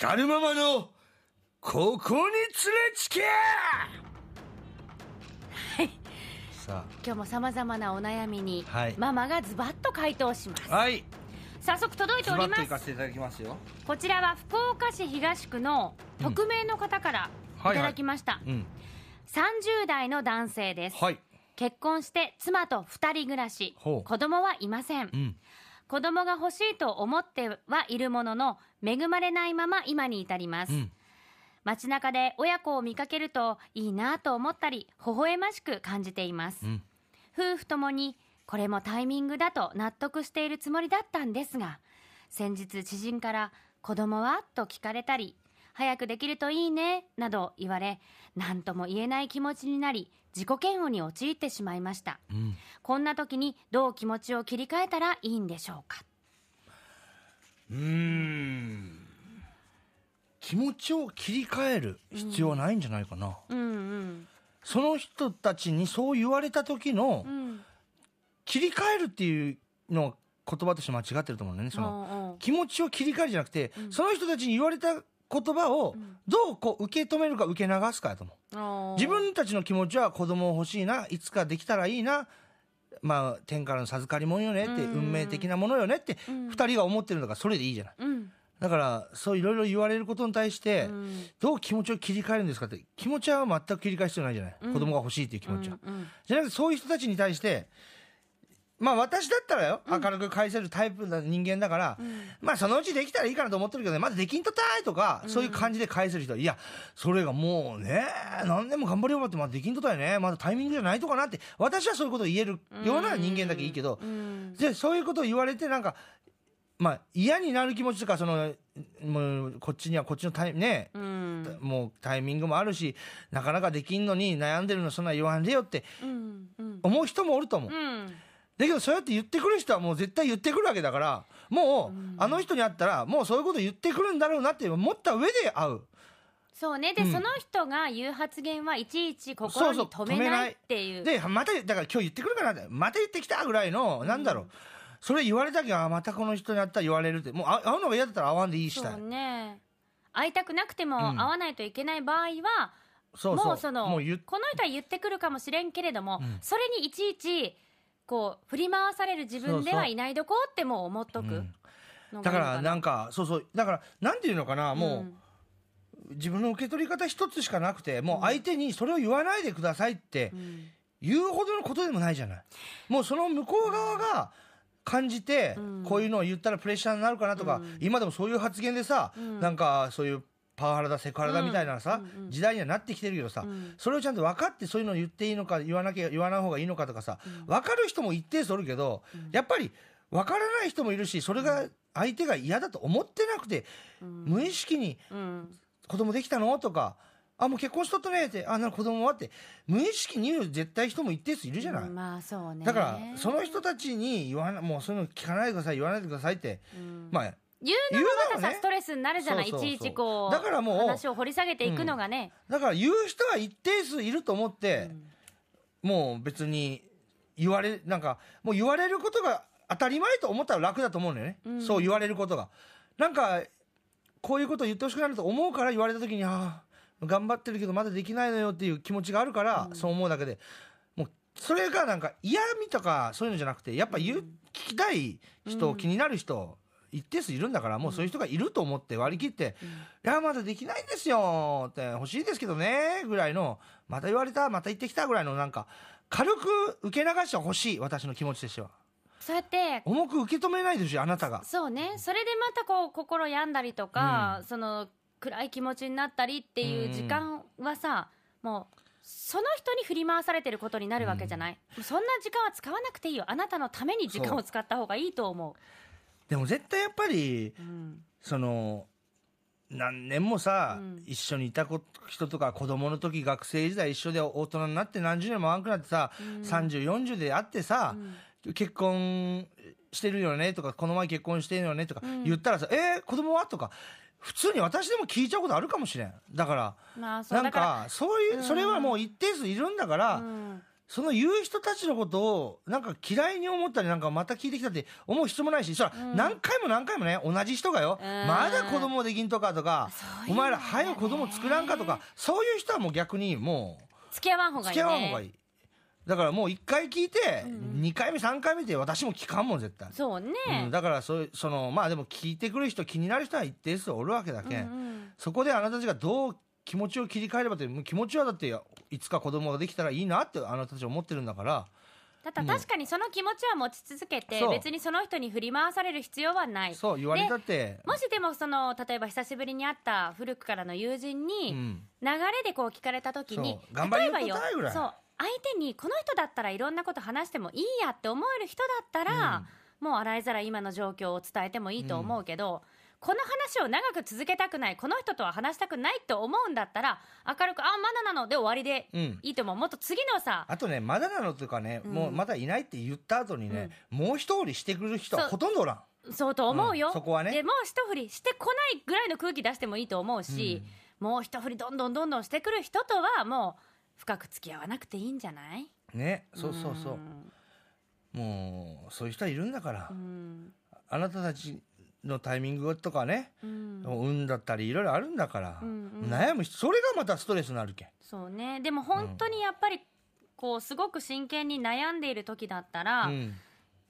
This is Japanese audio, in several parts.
光るママのここに連れつけ!さ今日もさまざまなお悩みに、はい。ママがズバッと回答します。あはい。早速届いてズバおります。ッと行かせていただきますよ。こちらは福岡市東区の匿名の方からいただきました、うん30代の男性です、はい結婚して妻と2人暮らしほう子供はいません、うん子供が欲しいと思ってはいるものの恵まれないまま今に至ります、うん。街中で親子を見かけるといいなと思ったり微笑ましく感じています、うん。夫婦ともにこれもタイミングだと納得しているつもりだったんですが先日知人から子供は？と聞かれたり早くできるといいねなど言われ何とも言えない気持ちになり自己嫌悪に陥ってしまいました。うん。こんな時にどう気持ちを切り替えたらいいんでしょうか？うーん。気持ちを切り替える必要はないんじゃないかな、うんうん。その人たちにそう言われた時のうん。切り替えるっていうのは言葉として間違ってると思うんだよね。そのうんうん。気持ちを切り替えるじゃなくて、うん。その人たちに言われた言葉をん。どうこう受け止めるか受け流すかやと思う。自分たちの気持ちは子供欲しいないつかできたらいいなまあ天からの授かり物よねってうん。運命的なものよねってうん。二人が思ってるんだからそれでいいじゃない。うん。だからそういろいろ言われることに対してうん。どう気持ちを切り替えるんですかって気持ちは全く切り替える必要ないじゃない、うん。子供が欲しいっていう気持ちは、うんうん。じゃなくてそういう人たちに対してまあ私だったらよ、明るく返せるタイプな人間だから、うん。まあそのうちできたらいいかなと思ってるけどね、まだできんとったいとか、そういう感じで返せる人は、いや、それがもうね、何年も頑張りようって、まだできんとったよね、まだタイミングじゃないとかなって、私はそういうことを言えるような人間だけいいけど、うん。で、そういうことを言われて、なんか、まあ嫌になる気持ちとか、その、もう、こっちにはこっちのタイね、うん。もうタイミングもあるし、なかなかできんのに悩んでるのそんな言わんでよってうん。うん。思う人もおると思う。うんだけどそうやって言ってくる人はもう絶対言ってくるわけだから、もう、あの人に会ったら、もうそういうこと言ってくるんだろうなって思った上で会う。そうね。で、うん。その人が言う発言はいちいち心に留めないっていう。で、また、だから今日言ってくるかなって、また言ってきたぐらいの、なんだろう。それ言われたけど、あまたこの人に会ったら言われるって、もうあ会うのが嫌だったら会わんでいいしたい。そうね。会いたくなくてもうん。会わないといけない場合は、そうそう。もうそのもう言っこの人は言ってくるかもしれんけれども、うん。それにいちいちこう振り回される自分ではいないどこってもう思っとくだから、なんか、そうそう。だから、なんていうのかな、もう、ん。自分の受け取り方一つしかなくて、もう相手にそれを言わないでくださいってうん。言うほどのことでもないじゃない。もうその向こう側が感じてうん、こういうのを言ったらプレッシャーになるかなとか、うん。今でもそういう発言でさ、うん。なんかそういうパワハラだ、セクハラだみたいなさ、うんうん。時代にはなってきてるけどさ、うん。それをちゃんと分かってそういうのを言っていいのか、言わなきゃ、言わない方がいいのかとかさ、分かる人も一定数おるけど、やっぱり分からない人もいるし、それが相手が嫌だと思ってなくて、無意識にうん。子供できたの？とか、あ、もう結婚しとったねって、あ、なる子供はって、無意識に言う絶対人も一定数いるじゃない。まあそうね。だから、その人たちに言わな、もうそういうの聞かないでください、言わないでくださいって、うん。まあ、言うのがまたさ、ね。ストレスになるじゃない？いちいちこうだからもう話を掘り下げていくのがね、だから言う人は一定数いると思って、もう別に言われ、なんか、もう言われることが当たり前と思ったら楽だと思うのよね。うん。そう言われることが。なんか、こういうことを言ってほしくなると思うから言われた時に、ああ、頑張ってるけどまだできないのよっていう気持ちがあるから、そう思うだけで、もう、それがなんか嫌味とかそういうのじゃなくて、やっぱ言う、聞きたい人、うん。気になる人、一定数いるんだから、もうそういう人がいると思って割り切って、いや、まだできないんですよって、欲しいですけどね、ぐらいの、また言われた、また言ってきたぐらいの、なんか、軽く受け流してほしい、私の気持ちとしては。そうやって重く受け止めないでほしい、あなたが。そうね。それでまたこう心病んだりとか、その暗い気持ちになったりっていう時間はさ、もうその人に振り回されてることになるわけじゃない、そんな時間は使わなくていいよ。あなたのために時間を使った方がいいと思でも絶対やっぱり、う、うん。その、何年もさ、うん。一緒にいた子人とか子供の時学生時代一緒で大人になって何十年も会わんくなってさ、うん。30、40で会ってさ、結婚してるよねとか、この前結婚してるよねとかうん。言ったらさ、えー、子供はとか、普通に私でも聞いちゃうことあるかもしれん。だから、まあなんだかそういうう、ん。それはもう一定数いるんだから、うんその言う人たちのことをなんか嫌いに思ったりなんかまた聞いてきたって思う必要もないしそらうん。何回も何回もね同じ人がよ。うん。まだ子供できんとかとかお前ら早く子供作らんかとかねそういう人はもう逆にもう付き合わん方がい付いね。き合わん方がいい。だからもう1回聞いてうん。2回目3回目で私も聞かんもん絶対。そうね、うん、だからそそのまあでも聞いてくる人気になる人は一定数おるわけだけん、うんうん。そこであなたたちがどう気持ちを切り替えればって気持ちはだっていつか子供ができたらいいなってあなたたち思ってるんだから。だから確かにその気持ちは持ち続けて別にその人に振り回される必要はない。そう言われたって、もしでもその例えば久しぶりに会った古くからの友人うにん、流れでこう聞かれた時に、そう。頑張りよ例えば答えぐらい。そう相手にこの人だったらいろんなこと話してもいいやって思える人だったら、もう洗いざらい今の状況を伝えてもいいと思うけど、この話を長く続けたくないこの人とは話したくないって思うんだったら明るく「あまだなの」で終わりでうん。いいと思う。もっと次のさあとねまだなのというかね、うん。もうまだいないって言った後にね、もう一振りしてくる人はほとんどおらん。そうと思うよ、うんそこはね。でもう一振りしてこないぐらいの空気出してもいいと思うし、もう一振りどんどんどんどんしてくる人とはもう深く付き合わなくていいんじゃない？ねそうそうそう、ん。もうそういう人はいるんだから、うん。あなたたちのタイミングとかね、うん。運だったりいろいろあるんだから、うんうん。悩む人それがまたストレスになるけ。んそうね。でも本当にやっぱりこうすごく真剣に悩んでいる時だったら、うん。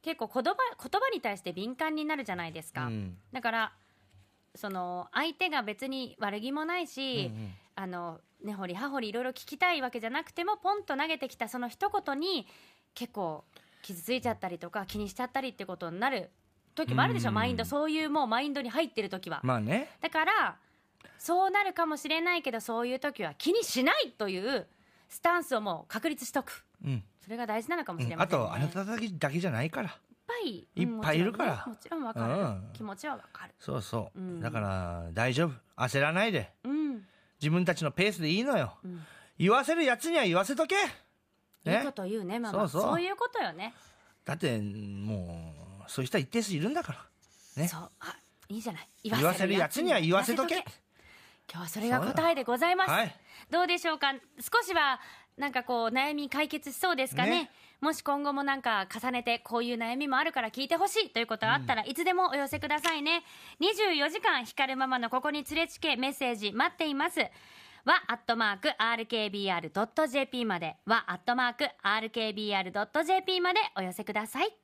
結構言葉言葉に対して敏感になるじゃないですか、うん。だからその相手が別に悪気もないし、うんあの根掘り葉掘りいろいろ聞きたいわけじゃなくてもポンと投げてきたその一言に結構傷ついちゃったりとか気にしちゃったりってことになる時もあるでしょ、うん。マインド。そういうもうマインドに入ってる時は、まあね。だからそうなるかもしれないけどそういう時は気にしないというスタンスをもう確立しとく。うん。それが大事なのかもしれあません、ね。とあなただけだけじゃないから。いっぱいいっぱいいるから。もちろんねもちろんわかる、うん。気持ちはわかる。そうそう、うん。だから大丈夫。焦らないで。うん、自分たちのペースでいいのよ。うん、言わせるやつには言わせとけ。いいこと言うねママ。そう。そういうことよね。だってもうそういう人は一定数いるんだから。ね。そう。あいいじゃない。言わせるやつには言わせとけ。今日はそれが答えでございます、はい。どうでしょうか？少しはなんかこう悩み解決しそうですかね？ね。もし今後もなんか重ねてこういう悩みもあるから聞いてほしい。ということがあったらいつでもお寄せくださいね。24時間光るママのここに連れちけメッセージ待っています。はアットマーク RKBR.jp まで。はアットマーク RKBR.jp までお寄せください